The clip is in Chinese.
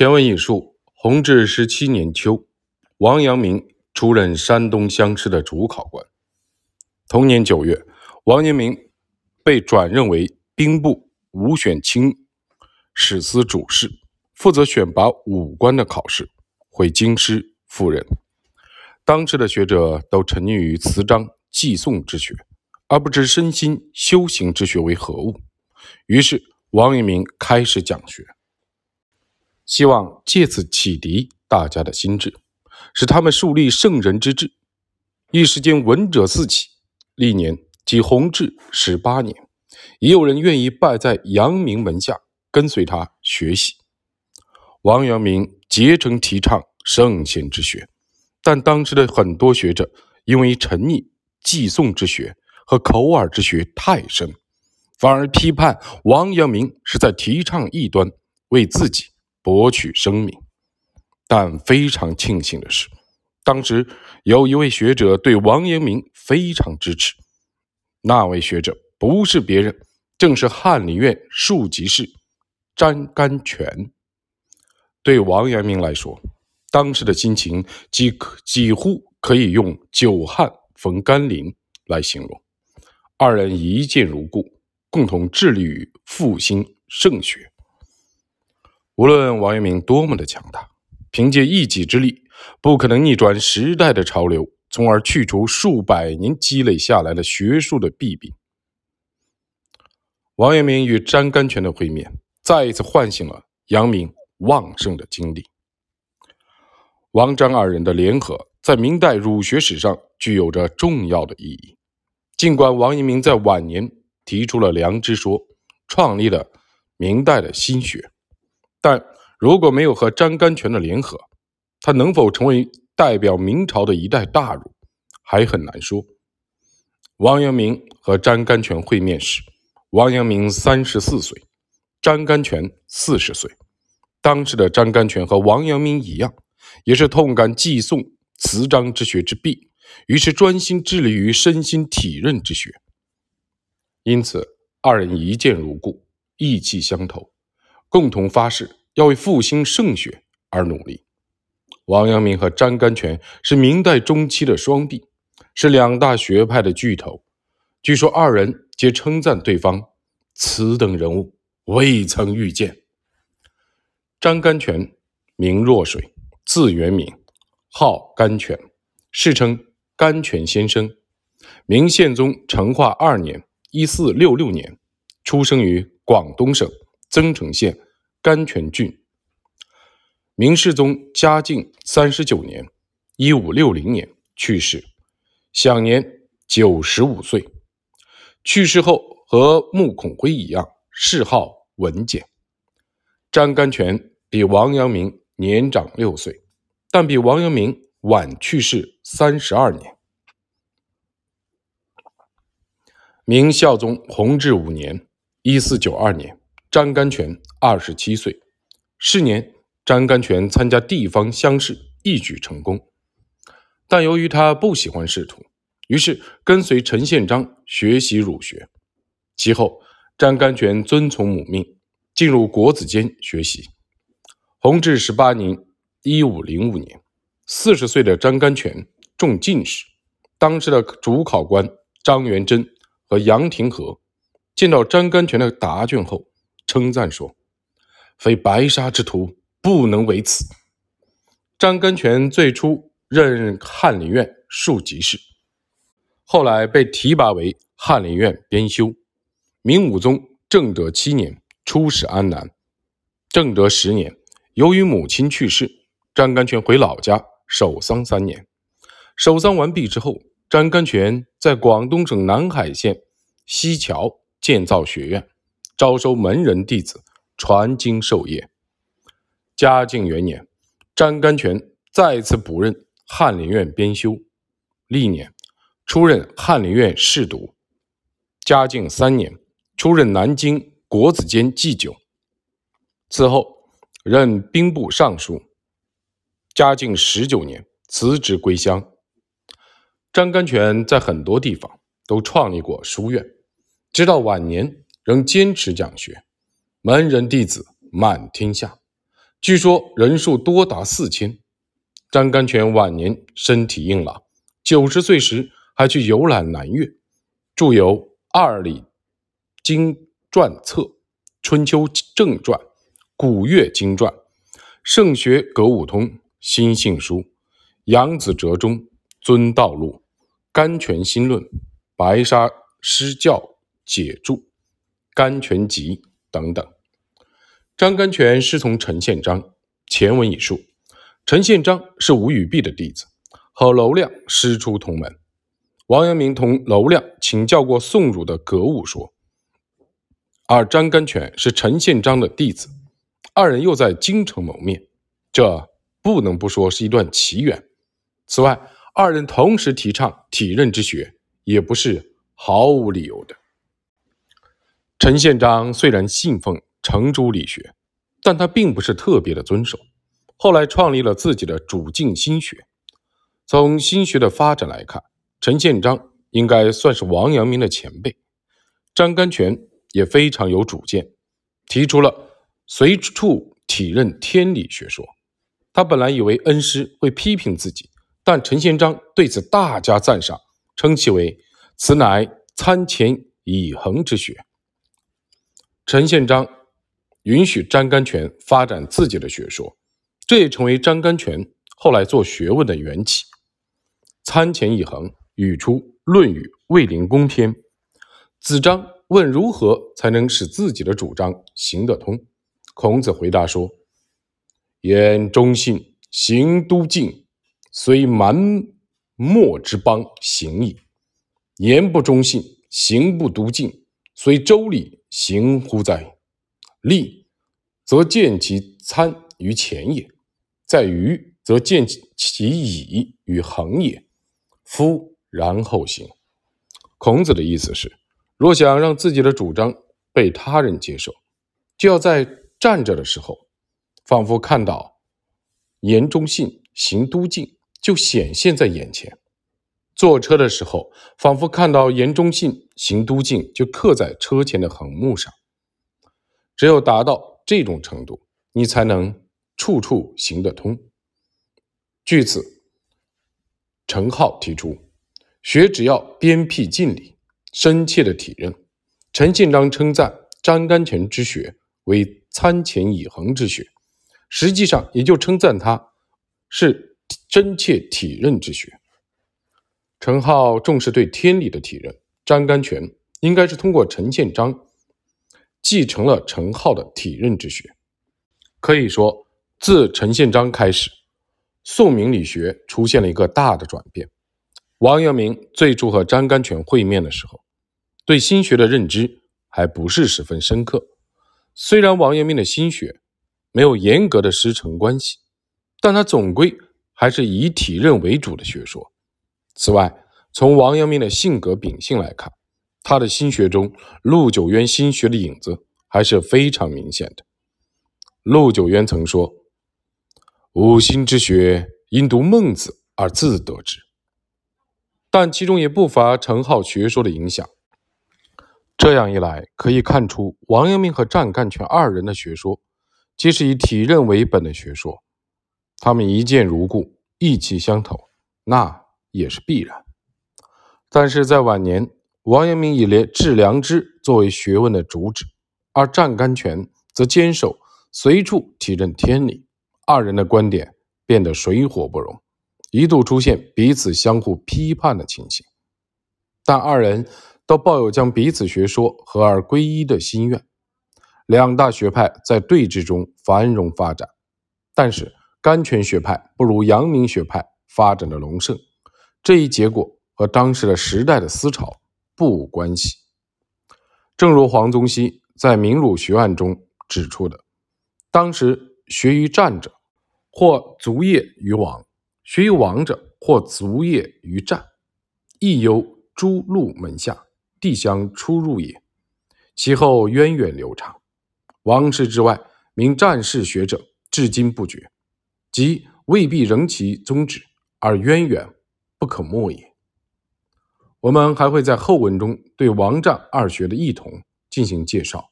前文已述，弘治十七年秋，王阳明出任山东乡试的主考官。同年九月，王阳明被转任为兵部武选卿史司主事，负责选拔武官的考试，回京师赴任。当时的学者都沉溺于词章记诵之学，而不知身心修行之学为何物。于是，王阳明开始讲学。希望借此启迪大家的心智，使他们树立圣人之志。一时间闻者四起。历年即弘治十八年，也有人愿意拜在阳明门下，跟随他学习。王阳明竭诚提倡圣贤之学，但当时的很多学者因为沉溺寄诵之学和口耳之学太深，反而批判王阳明是在提倡异端，为自己。博取声名，但非常庆幸的是，当时有一位学者对王阳明非常支持。那位学者不是别人，正是翰林院庶吉士詹甘泉。对王阳明来说，当时的心情几几乎可以用“久旱逢甘霖”来形容。二人一见如故，共同致力于复兴圣学。无论王阳明多么的强大，凭借一己之力，不可能逆转时代的潮流，从而去除数百年积累下来的学术的弊病。王阳明与张甘泉的会面，再一次唤醒了阳明旺盛的精力。王张二人的联合，在明代儒学史上具有着重要的意义。尽管王阳明在晚年提出了良知说，创立了明代的心学。但如果没有和张甘泉的联合，他能否成为代表明朝的一代大儒，还很难说。王阳明和张甘泉会面时，王阳明三十四岁，张甘泉四十岁。当时的张甘泉和王阳明一样，也是痛感寄诵词章之学之弊，于是专心致力于身心体认之学。因此，二人一见如故，意气相投。共同发誓要为复兴圣学而努力。王阳明和张甘泉是明代中期的双璧，是两大学派的巨头。据说二人皆称赞对方：“此等人物未曾遇见。”张甘泉名若水，字元敏，号甘泉，世称甘泉先生。明宪宗成化二年（一四六六年），出生于广东省。增城县甘泉郡，明世宗嘉靖三十九年（一五六零年）去世，享年九十五岁。去世后和穆孔辉一样，谥号文简。张甘泉比王阳明年长六岁，但比王阳明晚去世三十二年。明孝宗弘治五年（一四九二年）。张甘泉二十七岁，是年张甘泉参加地方乡试，一举成功。但由于他不喜欢仕途，于是跟随陈宪章学习儒学。其后，张甘泉遵从母命，进入国子监学习。弘治十八年（一五零五年），四十岁的张甘泉中进士。当时的主考官张元贞和杨廷和见到张甘泉的答卷后，称赞说：“非白沙之徒不能为此。”张甘泉最初任翰林院庶吉士，后来被提拔为翰林院编修。明武宗正德七年出使安南，正德十年，由于母亲去世，张甘泉回老家守丧三年。守丧完毕之后，张甘泉在广东省南海县西桥建造学院。招收门人弟子，传经授业。嘉靖元年，张甘泉再次补任翰林院编修，历年出任翰林院侍读。嘉靖三年，出任南京国子监祭酒。此后任兵部尚书。嘉靖十九年，辞职归乡。张甘泉在很多地方都创立过书院，直到晚年。仍坚持讲学，门人弟子满天下。据说人数多达四千。张甘泉晚年身体硬朗，九十岁时还去游览南岳，著有《二礼经传册》《春秋正传》《古乐经传》《圣学格物通》《心性书》《杨子折中》《尊道录》《甘泉心论》《白沙师教解注》《甘泉集》等等。张甘泉师从陈宪章，前文已述。陈宪章是吴与弼的弟子，和娄亮师出同门。王阳明同娄亮请教过宋儒的格物说，而张甘泉是陈宪章的弟子，二人又在京城谋面，这不能不说是一段奇缘。此外，二人同时提倡体认之学，也不是毫无理由的。陈宪章虽然信奉程朱理学，但他并不是特别的遵守。后来创立了自己的主静心学。从心学的发展来看，陈宪章应该算是王阳明的前辈。张甘泉也非常有主见，提出了随处体认天理学说。他本来以为恩师会批评自己，但陈宪章对此大加赞赏，称其为“此乃参前以恒之学”。陈宪章允许张甘泉发展自己的学说。这也成为张甘泉后来做学问的缘起。参前一横语出《论语卫灵公篇》，子张问如何才能使自己的主张行得通，孔子回答说：“言忠信，行笃敬，虽蛮貊之邦行矣；言不忠信，行不笃敬，虽周礼行乎哉？利，则见其参于前也。”在于，则见其以与恒也。夫然后行。孔子的意思是，若想让自己的主张被他人接受，就要在站着的时候，仿佛看到言忠信，行笃敬，就显现在眼前；坐车的时候，仿佛看到言忠信，行都敬，就刻在车前的横木上。只有达到这种程度，你才能。处处行得通。据此，程颢提出，学只要鞭辟尽理，深切的体认。陈宪章称赞张甘泉之学为参前以恒之学，实际上也就称赞他是真切体认之学。程颢重视对天理的体认，张甘泉应该是通过陈宪章继承了程颢的体认之学，可以说。自陈宪章开始，宋明理学出现了一个大的转变。王阳明最初和张甘泉会面的时候，对心学的认知还不是十分深刻。虽然王阳明的心学没有严格的师承关系，但他总归还是以体认为主的学说。此外，从王阳明的性格秉性来看，他的心学中陆九渊心学的影子还是非常明显的。陆九渊曾说。五心之学，因读孟子而自得之，但其中也不乏程颢学说的影响。这样一来，可以看出王阳明和湛干泉二人的学说，皆是以体认为本的学说。他们一见如故，意气相投，那也是必然。但是在晚年，王阳明以连致良知作为学问的主旨，而湛甘泉则坚守随处体认天理。二人的观点变得水火不容，一度出现彼此相互批判的情形。但二人都抱有将彼此学说合而归一的心愿，两大学派在对峙中繁荣发展。但是甘泉学派不如阳明学派发展的隆盛，这一结果和当时的时代的思潮不无关系。正如黄宗羲在《明儒学案》中指出的，当时学于战者。或卒业于王，学于王者，或卒业于战，亦由诸路门下，地相出入也。其后源远流长，王室之外，名战士学者至今不绝，即未必仍其宗旨，而渊源不可没也。我们还会在后文中对王战二学的异同进行介绍。